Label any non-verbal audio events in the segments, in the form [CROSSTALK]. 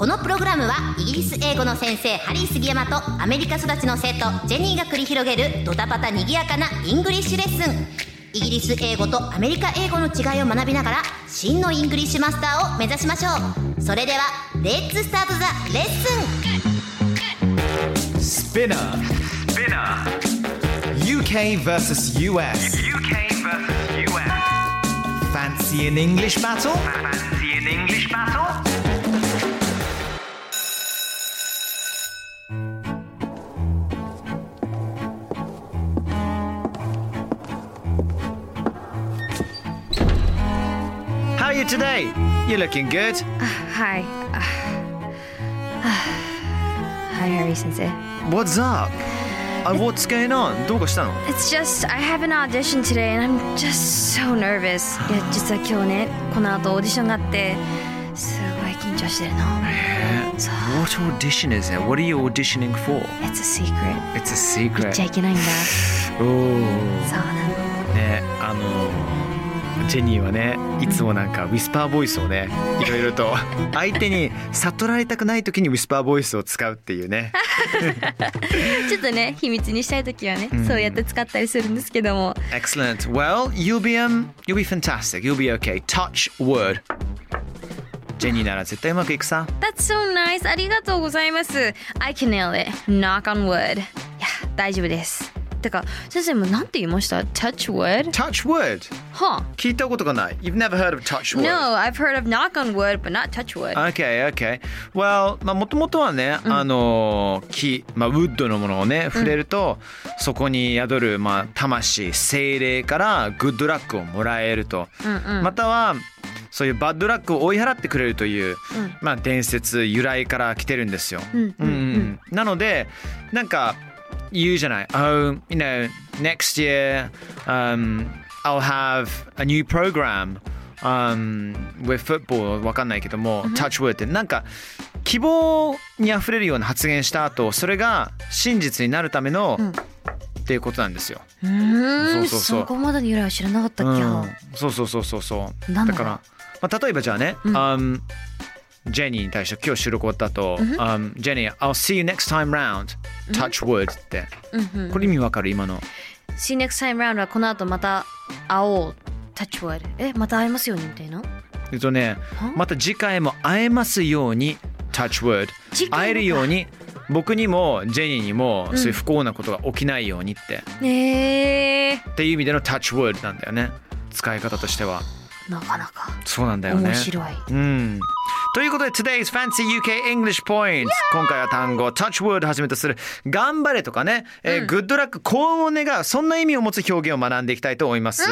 このプログラムはイギリス英語の先生ハリー杉山とアメリカ育ちの生徒ジェニーが繰り広げるドタバタにぎやかなイングリッシュレッスンイギリス英語とアメリカ英語の違いを学びながら真のイングリッシュマスターを目指しましょうそれでは Let's start the lesson SPINEAR. SPINEAR. UK versus US. UK versus US. Fancy an English battle? Fancy an English battle? You today? You're looking good. Hi. Hi, Harry sensei. What's up? Uh, what's going on? どうかしたの It's just I have an audition today and I'm just so nervous. いや実は今日ねこの後オーディションがあってすごい緊張してるの。そう。What audition is it? What are you auditioning for? It's a secret. It's a 言っ secret. ちゃいけないんだ。おーそうなの。ねあのジェニーはねいつもなんかウィスパーボイスをねいろいろと相手に悟られたくない時にウィスパーボイスを使うっていうね [LAUGHS] ちょっとね秘密にしたい時はね、そうやって使ったりするんですけども。Excellent. Well, you'll be um, you'll be fantastic. You'll be okay. Touch word. ジェニーなら絶対うまくいくさ。That's so nice. ありがとうございます。I can nail it. Knock on wood. いや大丈夫です。てか先生もなんて言いました ?Touch wood? Touch word. はあ聞いたことがない。You've never heard of touch word. No, I've heard of knock on wood, but not touch wood. Okay, okay. Well, まあもともとはね、あの木、まあウッドのものをね触れると、そこに宿るまあ魂、精霊からグッドラックをもらえると、またはそういうバッドラックを追い払ってくれるという、まあ伝説由来から来てるんですよ。なのでなんか言うじゃない。Oh, you know, next year, um, I'll have a new program. um, with football わかんないけども、touch wood ってなんか希望にあふれるような発言した後それが真実になるための、っていうことなんですよ。うそうそうそこまでの由来は知らなかったっけ、うん、そうそうそうそうそう。だから、まあ、例えばじゃあね、um, ジェニーに対して今日収録終わった後、um, ジェニー I'll see you next time round. touch wood って、これ意味わかる今の。See you next time round はこの後また会おう。Touch wood えまた会えますようにみたいな？えっとねまた次回も会えますように touch wood 会えるように僕にもジェニーにもそういう不幸なことが起きないようにって、ねえっていう意味での touch wood なんだよね。使い方としてはなかなかそうなんだよね。面白い。うん。ということで Today's Fancy UK English Points 今回は単語 Touch Word をはじめとする。頑張れとかね、えーグッドラック幸運を願うそんな意味を持つ表現を学んでいきたいと思います、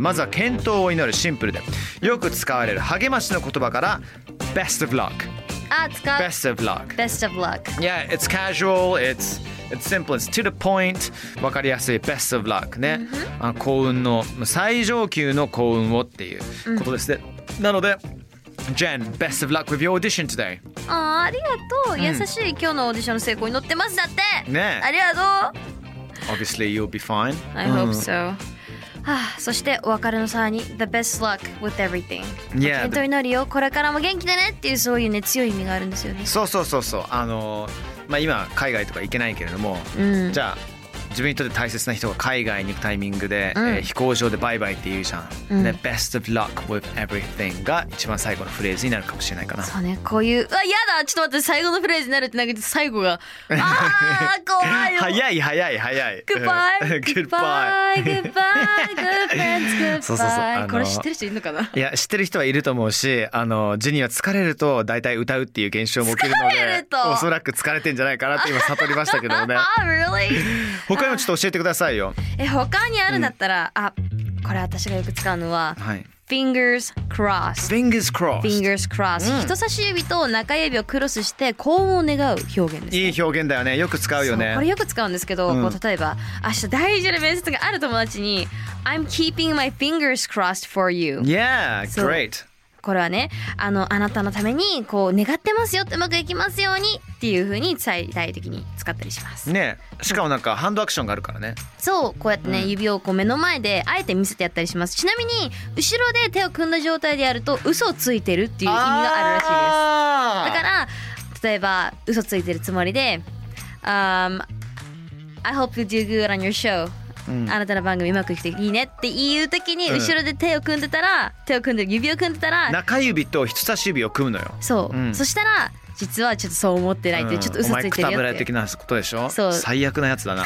まずは健闘を祈る。シンプルで。よく使われる励ましの言葉から Best of luck あ使う。Best of luck Best of luck Yeah, it's casual, it's it's simple, it's to the point. わかりやすい。Best of luck ね、あ幸運の最上級の幸運をっていうことですね、なので Jen, best of luck with your audition today. あーありがとう、優しい今日のオーディションの成功に乗ってます。だって。ねありがとう。Obviously you'll be fine. I hope so、はあ、そしてお別れの際に The best luck with everything. Yeah, 健闘祈りよこれからも元気でねっていうそういうね強い意味があるんですよね。そうそうそうそう。あのまあ今海外とか行けないけれども、うん。じゃあ自分にとって大切な人が海外に行くタイミングで、うん。えー飛行場でバイバイって言うじゃん、うん。ね Best of luck with everything が一番最後のフレーズになるかもしれないかな。そうねこういうあやだちょっと待って最後のフレーズになるってなんか最後があー怖いよ。早い早い早い。Goodbye [LAUGHS] Goodbye Goodbye Good friends [LAUGHS] Goodbye そうそうそうこれ知ってる人いるのかな？いや知ってる人はいると思うしあのジェニーは疲れると大体歌うっていう現象も起きるのでおそらく疲れてんじゃないかなって今悟りましたけどもね。あ [LAUGHS] really? 他にもちょっと教えてくださいよえ他にあるんだったら、あこれ私がよく使うのははい。fingers crossed fingers crossed fingers crossed、人差し指と中指をクロスして幸運を願う表現です、ね、いい表現だよね。よく使うよね。これよく使うんですけど、うん。こう例えば明日大事な面接がある友達に I'm keeping my fingers crossed for you Yeah great これはねあのあなたのためにこう願ってますよってうまくいきますようにっていう風に伝えたい時に使ったりします。ねしかもなんかハンドアクションがあるからね。そうこうやってね、指をこう目の前であえて見せてやったりします。ちなみに後ろで手を組んだ状態でやると嘘をついてるっていう意味があるらしいです。だから例えば嘘ついてるつもりで「um, I hope you do good on your show」あなたの番組うまくいくといいねっていう時にうん。後ろで手を組んでたら、手を組んで指を組んでたら中指と人差し指を組むのよ。そう、うん。そしたら実はちょっとそう思ってないってちょっと嘘ついてるよって的なことでしょ？そう。最悪なやつだな、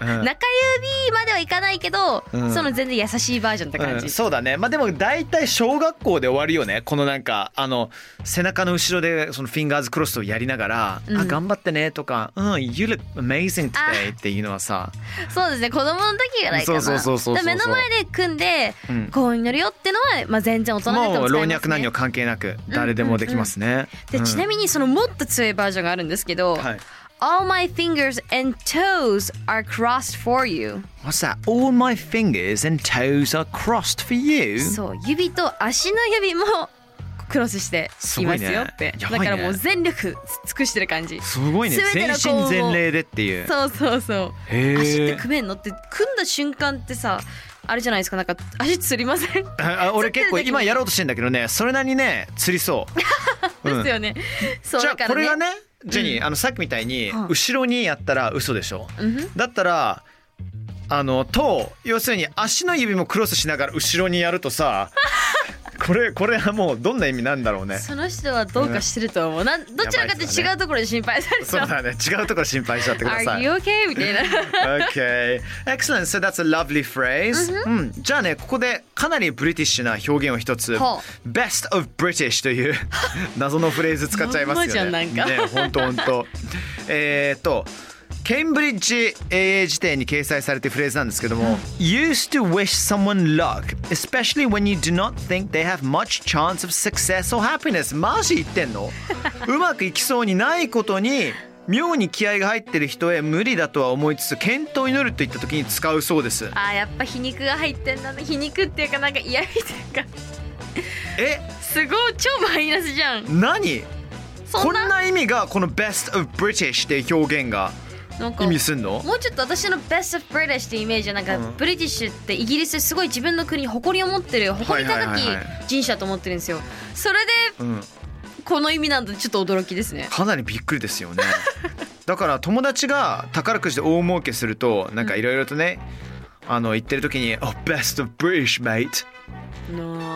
うん。中指まではいかないけど、うん。その全然優しいバージョンって感じ、うん。そうだね。まあでも大体小学校で終わるよね。このなんかあの背中の後ろでそのフィンガーズクロスをやりながら「うん。あ頑張ってね」とか「うん You look amazing today」っていうのはさ。そうですね。子供の時ぐらいかな。そうそうそうそう目の前で組んでうん。幸運になるよってのは、まあ、全然大人になっても使えます、ね、若男女関係なく誰でもできますね。でちなみにそのもっと強いバージョンがあるんですけど、はい。All my fingers and toes are crossed for you. What's that? All my fingers and toes are crossed for you? そう指と足の指もクロスしていますよって、ね。ね。だからもう全力尽くしてる感じ。すごいね。全身全霊でっていう。そうそうそう。足って組めんの？って組んだ瞬間ってさあれじゃないですか。なんか足つりません？[LAUGHS] あ俺結構今やろうとしてんだけどね。それなりにね釣りそう。[LAUGHS] うん。ですよね、そうじゃあこれがねジェニー、あのさっきみたいにうん。後ろにやったら嘘でしょ、うん。だったらあのと要するに足の指もクロスしながら後ろにやるとさ [LAUGHS] これこれはもうどんな意味なんだろうねその人はどうかしてると思う。なんどちらかって違うところで心配されちゃう。そうだね違うところ心配しちゃってくださ Are い you okay? みたいな。Okay. Excellent. So that's a lovely phrase. うん。じゃあね、ここでかなりブリティッシュな表現を一つほ。Best of British という [LAUGHS] 謎のフレーズ使っちゃいますよね。ね、本当本当。えーっと。ケンブリッジ英英辞典に掲載されているフレーズなんですけども、used to wish someone luck, especially when you do not think they have much chance of success or happiness. マジ言ってんの？[LAUGHS] うまくいきそうにないことに妙に気合が入ってる人へ無理だとは思いつつ健闘を祈るといった時に使うそうです。あーやっぱ皮肉が入ってんだね。皮肉っていうかなんか嫌味っていうか。え？すごい超マイナスじゃん。何？そんな？こんな意味がこの Best of British っていう表現がなんか意味すんの？もうちょっと私の Best of British ってイメージはなんか、うん。ブリティッシュってイギリスですごい自分の国に誇りを持ってる誇り高き人種だと思ってるんですよ。それでうん、この意味なんだとちょっと驚きですね。かなりびっくりですよね。[LAUGHS] だから友達が宝くじで大儲けするとなんかいろいろとね、あの言ってる時に「Oh best of British mate.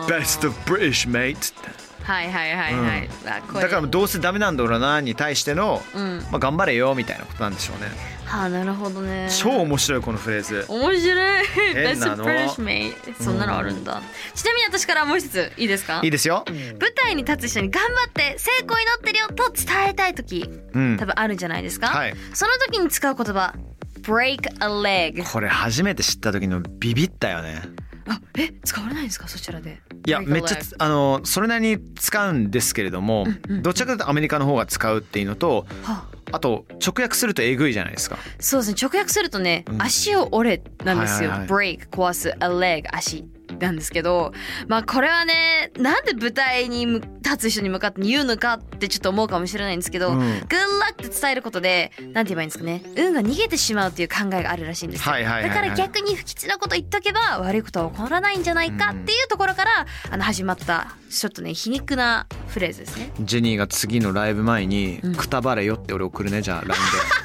Best of British mate」ってはいはいはいはい。あこれ。だからどうせダメなんだろうなに対しての、うん。まあ、頑張れよみたいなことなんでしょうね。はあなるほどね。超面白いこのフレーズ。面白い。変なの。Best British mate そんなのあるんだ。ちなみに私からもう一ついいですか？いいですよ、舞台に立つ人に頑張って成功祈ってるよと伝えたい時うん。多、分あるんじゃないですか、はい。その時に使う言葉 break a leg これ初めて知った時のビビったよね。あえ使われないんですか？そちらでいやめっちゃあのそれなりに使うんですけれども、どちらかというとアメリカの方が使うっていうのとはあ。あと直訳するとえぐいじゃないですか。そうですね。直訳するとね、うん。足を折れなんですよ、はいはい。Break 壊す。A leg 足なんですけどまあこれはねなんで舞台にむ立つ人に向かって言うのかってちょっと思うかもしれないんですけど、うん。good luck って伝えることでなんて言えばいいんですかね運が逃げてしまうという考えがあるらしいんですよ、はいはいはいはい。だから逆に不吉なこと言っとけば悪いことは起こらないんじゃないかっていうところから、あの始まったちょっとね皮肉なフレーズですね。ジェニーが次のライブ前に「くたばれよ」って俺送るねじゃあ LINE [LAUGHS]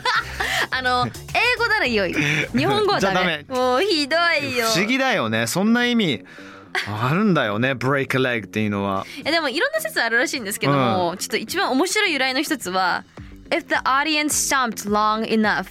あの英 [LAUGHS] 語なら良い。日本語はダメ。もうひどいでよ。不思議だよね。そんな意味あるんだよね break a leg っていうのは。えでもいろんな説あるらしいんですけども、ちょっと一番面白い由来の一つは If the audience stomped long enough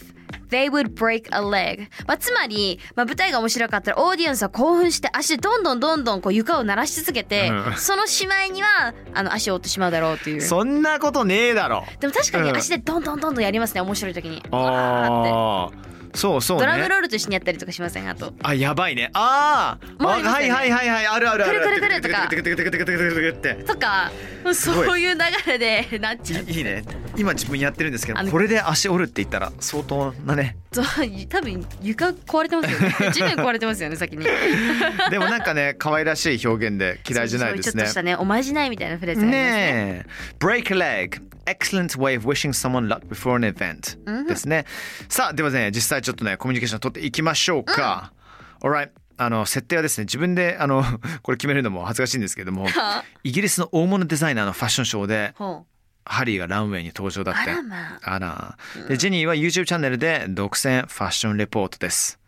They would break a leg、まあ、つまり、まあ、舞台が面白かったらオーディエンスは興奮して足でどんどんどんどんこう床を鳴らし続けて、うん。そのしまいにはあの足を折ってしまうだろうという。そんなことねえだろ。でも確かにうん足でどんどんどんどんやりますね面白い時に。あー。そうそうね。ドラムロールと一緒にやったりとかしませんあと。あやばいね。ああはいはいはいはいあるあるあるくる。くるくるとか。くるくるくるくるくるくるくるってとかそういう流れでなっちゃういいいね今自分やってるんですけどこれで足折るって言ったら相当なね。多分床壊れてますよね。[LAUGHS] 地面壊れてますよね先に。[LAUGHS] でもなんかね可愛らしい表現で嫌いじゃないですね。ちょっとしたねおまじないみたいなフレーズねねえ。break a leg. Excellent way of wishing someone luck before an event. ですね。さあではね実際ちょっとねコミュニケーション取っていきましょうか。alright あの設定はですね自分であの [LAUGHS] これ決めるのも恥ずかしいんですけどもはイギリスの大物デザイナーのファッションショーでほハリーがランウェイに登場だってあらまあらでジェニーは YouTube チャンネルで独占ファッションレポートです、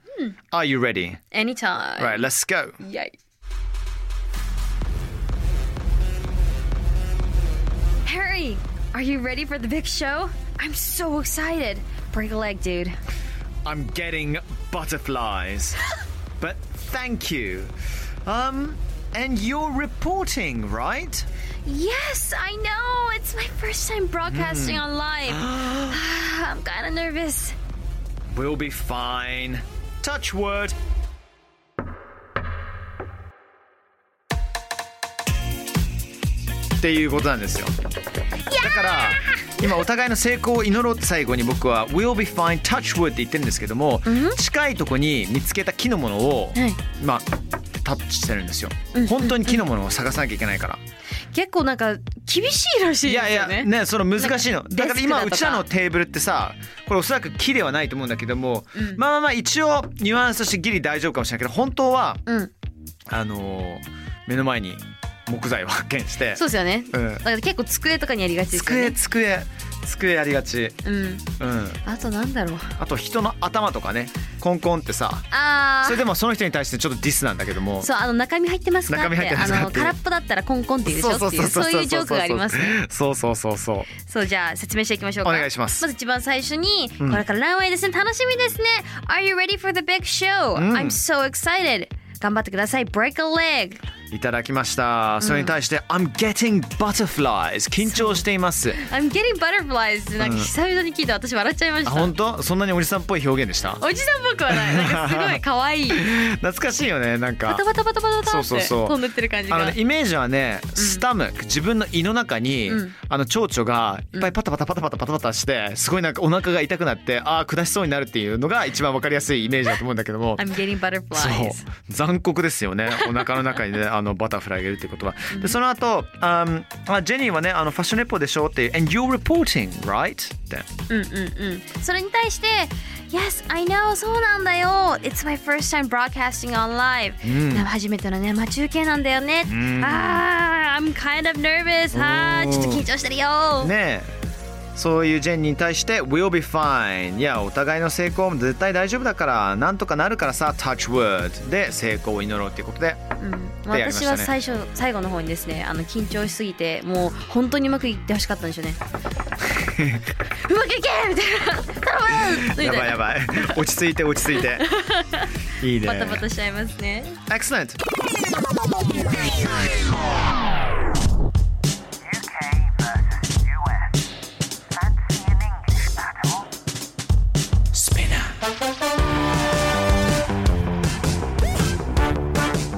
Are you ready? う anytime Right, let's go! イェイ Harry, are you ready for the big show? I'm so excited. Break a leg, dude. I'm getting butterflies. [LAUGHS] but thank you. Um, and you're reporting, right? Yes, I know. It's my first time broadcasting on live. I'm kind of nervous. We'll be fine. Touch word. っていうことなんですよ。だから今お互いの成功を祈ろうって最後に僕は We'll be fine touch wood って言ってるんですけども、近いとこに見つけた木のものを、はいまあタッチしてるんですよ。本当に木のものを探さなきゃいけないから。結構なんか厳しいらしいいやいやね。ねその難しいのだから今うちらのテーブルってさこれおそらく木ではないと思うんだけども、まあまあまあ一応ニュアンスとしてギリ大丈夫かもしれないけど本当はうん、あのー目の前に木材を発見してそうですよね。うんだから結構机とかにやりがちですよ机ね。机机やりがちうん。うんあとなんだろう。あと人の頭とかねコンコンってさあそれでもその人に対してちょっとディスなんだけどもそうあの中身入ってますか？中身入ってますか？あの空っぽだったらコンコンって言うでしょ？っていうそういうジョークがありますね。そうそうそうそうそうじゃあ説明していきましょうか。お願いしますまず一番最初に、これからランウェイですね楽しみですね。Are you ready for the big show?、I'm so excited. 頑張ってください。Break a leg. いただきました。それに対して、I'm getting butterflies 緊張しています。[LAUGHS] I'm getting butterflies なんか久々に聞いて私笑っちゃいました。あ本当？そんなにおじさんっぽい表現でした？おじさんっぽくはない。なんかすごい [LAUGHS] 可愛い。懐かしいよねなんか。バタバタバタバタバタって飛んでってる感じが。あのね、イメージはね、スタムック自分の胃の中に、うん。あの蝶々がいっぱいパタパタパタパタパタパタしてすごいなんかお腹が痛くなってああ下しそうになるっていうのが一番わかりやすいイメージだと思うんだけども I'm getting そう butterflies. 残酷ですよねお腹の中にねあのバタフライがいるってことは。でその後、um あジェニーはねあのファッションレポでしょっていう and you're reporting right? って。うんうんうん。それに対して Yes, I know そうなんだよ。It's my first time broadcasting on live、初めてのね生中継なんだよね、あー I'm kind of nervous あー。ちょっと緊張してるよ、ねえそういうジェンに対して We'll be fine. いやお互いの成功も絶対大丈夫だからなんとかなるからさ Touch wood で成功を祈ろうっていうことでうん。ね。私は最初最後の方にですねあの緊張しすぎてもう本当にうまくいってほしかったんでしょうね。[LAUGHS] うまくいけみたいな。頼むみたいな。やばいやばい。落ち着いて落ち着いて。[LAUGHS] いいね。バタバタしちゃいますね。Excellent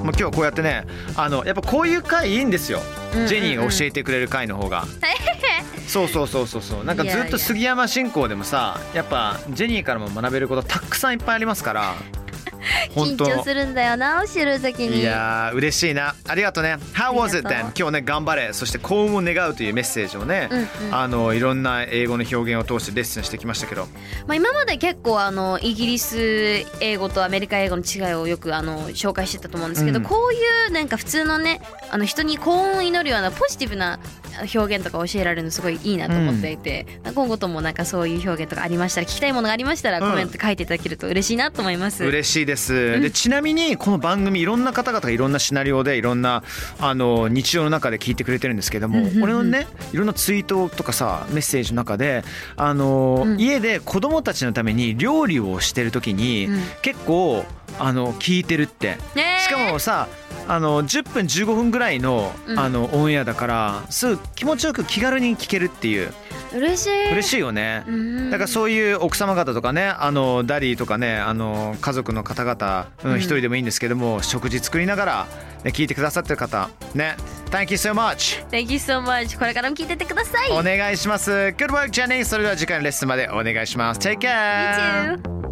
もう今日はこうやってねあのやっぱこういう回いいんですよ、ジェニーが教えてくれる回の方が。[LAUGHS] そうそうそうそうそう。なんかずっと杉山進行でもさやっぱジェニーからも学べることたくさんいっぱいありますから [LAUGHS] 緊張するんだよな教える時に。いやー嬉しいな。ありがとうね。How was it then? 今日ね頑張れ。そして幸運を願うというメッセージをね、うんうん。あのいろんな英語の表現を通してレッスンしてきましたけど。まあ、今まで結構あのイギリス英語とアメリカ英語の違いをよくあの紹介してたと思うんですけど、うん。こういうなんか普通のねあの人に幸運を祈るようなポジティブな表現とか教えられるのすごいいいなと思っていて、今後ともなんかそういう表現とかありましたら聞きたいものがありましたらうん。コメント書いていただけると嬉しいなと思います。嬉しいです、でちなみにこの番組いろんな方々がいろんなシナリオでいろんなあの日常の中で聞いてくれてるんですけども、俺のねいろんなツイートとかさメッセージの中であの、うん。家で子供たちのために料理をしてる時に、うん。結構あの聞いてるって。しかもさあの10分15分ぐらいの,、うん。あのオンエアだからすぐ気持ちよく気軽に聞けるっていう。嬉しい。嬉しいよね。うん。だからそういう奥様方とかねあのダディとかねあの家族の方々、うんうん。一人でもいいんですけども食事作りながら、ね、聞いてくださってる方ね。Thank you so much. Thank you so much. これからも聞いてってください。お願いします。Good work Jenny それでは次回のレッスンまでお願いします。Take care